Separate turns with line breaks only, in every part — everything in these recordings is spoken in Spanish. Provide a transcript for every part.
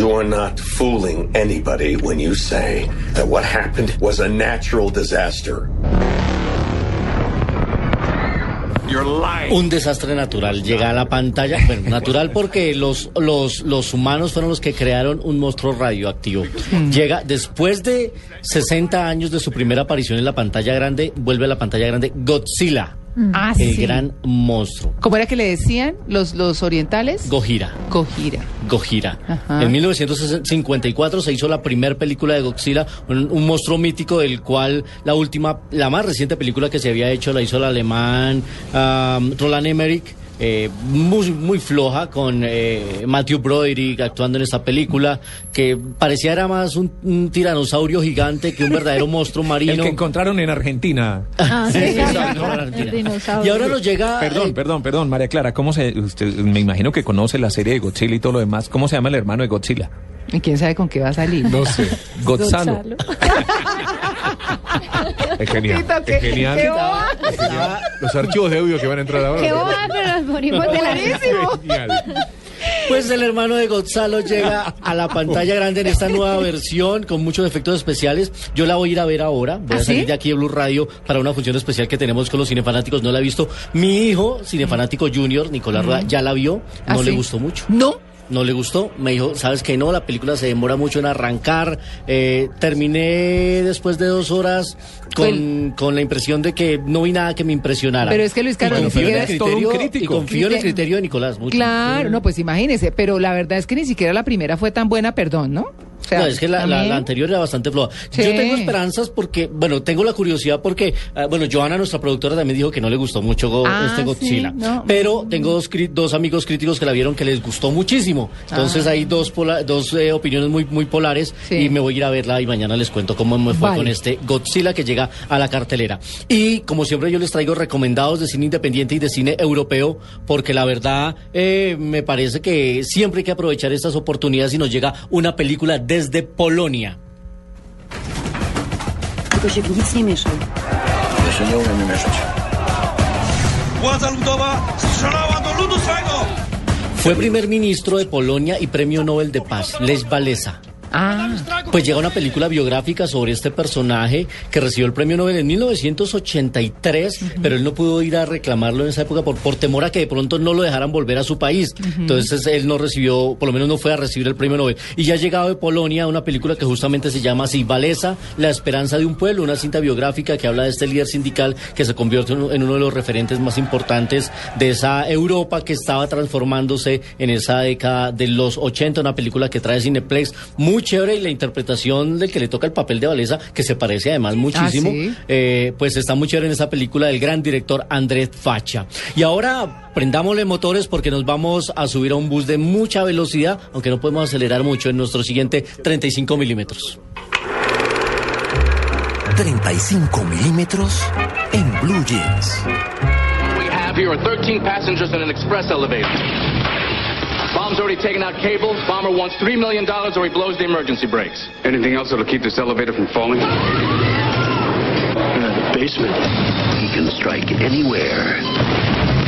You're not fooling anybody when you say that what happened was a natural disaster. You're lying.
Un desastre natural llega a la pantalla, bueno, natural porque los, los, los humanos fueron los que crearon un monstruo radioactivo. Llega después de 60 años de su primera aparición en la pantalla grande, vuelve a la pantalla grande Godzilla,
Ah,
el
sí.
gran monstruo.
¿Cómo era que le decían los, los orientales?
Gojira.
Gojira.
Gojira.
Ajá.
En 1954 se hizo la primera película de Godzilla, un, un monstruo mítico del cual la última, la más reciente película que se había hecho la hizo el alemán um, Roland Emmerich. Eh, muy, muy floja con eh, Matthew Broderick actuando en esta película que parecía era más un, un tiranosaurio gigante que un verdadero monstruo marino.
El que encontraron en Argentina.
Ah, sí,
Exacto. Argentina. Y ahora nos llega
Perdón,
eh,
perdón, perdón, María Clara, ¿cómo se, usted, me imagino que conoce la serie de Godzilla y todo lo demás, ¿cómo se llama el hermano de Godzilla?
¿Y quién sabe con qué va a salir?
No sé. Godzalo.
Gonzalo.
Es genial.
Tito,
Es
qué-
genial.
qué boba.
Es genial. Los archivos de audio que van a entrar ahora.
Qué boba, pero nos morimos de la
Genial.
Pues el hermano de Gonzalo llega a la pantalla grande en esta nueva versión con muchos efectos especiales. Yo la voy a ir a ver ahora. Voy
¿Ah,
a salir
sí?
de aquí de Blue Radio para una función especial que tenemos con los cinefanáticos. No la he visto. Mi hijo, cinefanático junior, Nicolás Rueda, ya la vio.
¿Ah,
No le
sí?
gustó mucho.
No.
No le gustó. Me dijo, ¿sabes que No, la película se demora mucho en arrancar. Eh, terminé después de dos horas con, con la impresión de que no vi nada que me impresionara.
Pero es que Luis Carlos
Y
ni
confío en el
siquiera-
Es todo un
y confío en el criterio de Nicolás. mucho.
Claro, no, pues imagínese, pero la verdad es que ni siquiera la primera fue tan buena, perdón, ¿no? Sea,
no, es que la, la-
también-
la anterior era bastante floja.
Sí.
Yo tengo esperanzas porque, bueno, tengo la curiosidad porque, ah, bueno, Joana, nuestra productora, también dijo que no le gustó mucho Go-
Ah,
este Godzilla.
sí, no.
Pero tengo dos, amigos críticos que la vieron que les gustó muchísimo. Entonces
Ah.
hay dos, pola- dos eh, opiniones muy, muy polares
Sí.
y me voy a ir a verla y mañana les cuento cómo me fue
Vale.
con este Godzilla que llega a la cartelera. Y como siempre yo les traigo recomendados de cine independiente y de cine europeo porque la verdad eh, me parece que siempre hay que aprovechar estas oportunidades y nos llega una película desde Polonia. Fue primer ministro de Polonia y premio Nobel de Paz, Lech Walesa.
Ah,
Pues llega una película biográfica sobre este personaje que recibió el premio Nobel en 1983, pero él no pudo ir a reclamarlo en esa época por, por temor a que de pronto no lo dejaran volver a su país. Entonces él no recibió, por lo menos no fue a recibir el premio Nobel. Y ya ha llegado de Polonia una película que justamente se llama así, Valesa, La esperanza de un pueblo, una cinta biográfica que habla de este líder sindical que se convierte en uno- en uno de los referentes más importantes de esa Europa que estaba transformándose en esa década de los 80, una película que trae Cineplex muy chévere y la interpretación del que le toca el papel de Valesa, que se parece además muchísimo,
¿sí?
eh, pues está muy chévere en esa película del gran director Andrés Facha. Y ahora prendámosle motores porque nos vamos a subir a un bus de mucha velocidad, aunque no podemos acelerar mucho en nuestro siguiente 35 milímetros.
35 milímetros en Blue Jeans.
We have here are 13 passengers in an express elevator. Bomb's already taken out cables. Bomber wants $3 million or he blows the emergency brakes.
Anything else that'll keep this elevator from falling?
The basement. He can strike anywhere.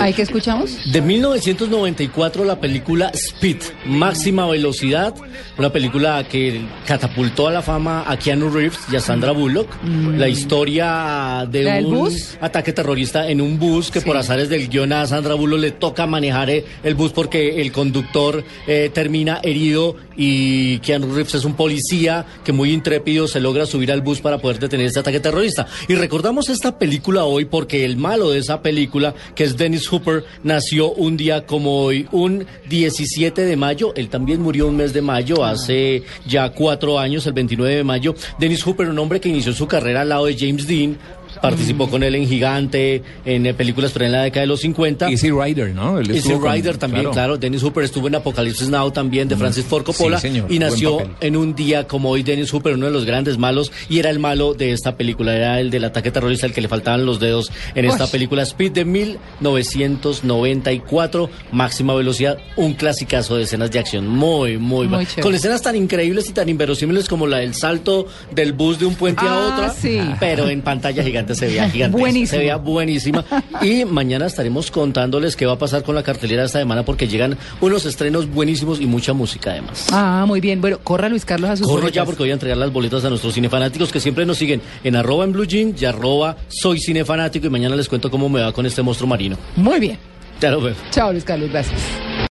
¿Ahí que escuchamos?
De 1994 la película Speed, Máxima Velocidad, una película que catapultó a la fama a Keanu Reeves y a Sandra Bullock. La historia de
Mm. ¿La del
un
bus?
ataque terrorista en un bus que
Sí.
por azares del guion a Sandra Bullock le toca manejar eh, el bus porque el conductor eh, termina herido y Keanu Reeves es un policía que muy intrépido se logra subir al bus para poder detener este ataque terrorista. Y recordamos esta película hoy porque el malo de esa película, que es Dennis Hooper, nació un día como hoy, un 17 de mayo. Él también murió un mes de mayo, hace ya cuatro años, el 29 de mayo. Dennis Hooper, un hombre que inició su carrera al lado de James Dean, participó con él en Gigante, en eh, películas pero en la década de los 50.
Easy Rider, ¿no? Él
Easy
con-
Rider también, claro. Dennis Hooper estuvo en Apocalipsis Now también, de Francis Ford Coppola.
Sí, señor,
y nació en un día como hoy Dennis Hooper, uno de los grandes malos, y era el malo de esta película, era el del ataque terrorista, el que le faltaban los dedos en esta
Uy.
película Speed de 1994, máxima velocidad, un clasicazo de escenas de acción, muy, muy,
Muy.
Con escenas tan increíbles y tan inverosímiles como la del salto del bus de un puente
Ah,
a otro,
sí.
pero en pantalla gigante se veía gigante. Se veía buenísima. Y mañana estaremos contándoles qué va a pasar con la cartelera esta semana porque llegan unos estrenos buenísimos y mucha música además.
Ah, muy bien. Bueno, corra Luis Carlos a sus
Corro
boletas.
ya porque voy a entregar las boletas a nuestros cinefanáticos que siempre nos siguen en arroba en blue jean y arroba soy cinefanático y mañana les cuento cómo me va con este monstruo marino.
Muy bien.
Ya lo veo.
Chao, Luis Carlos. Gracias.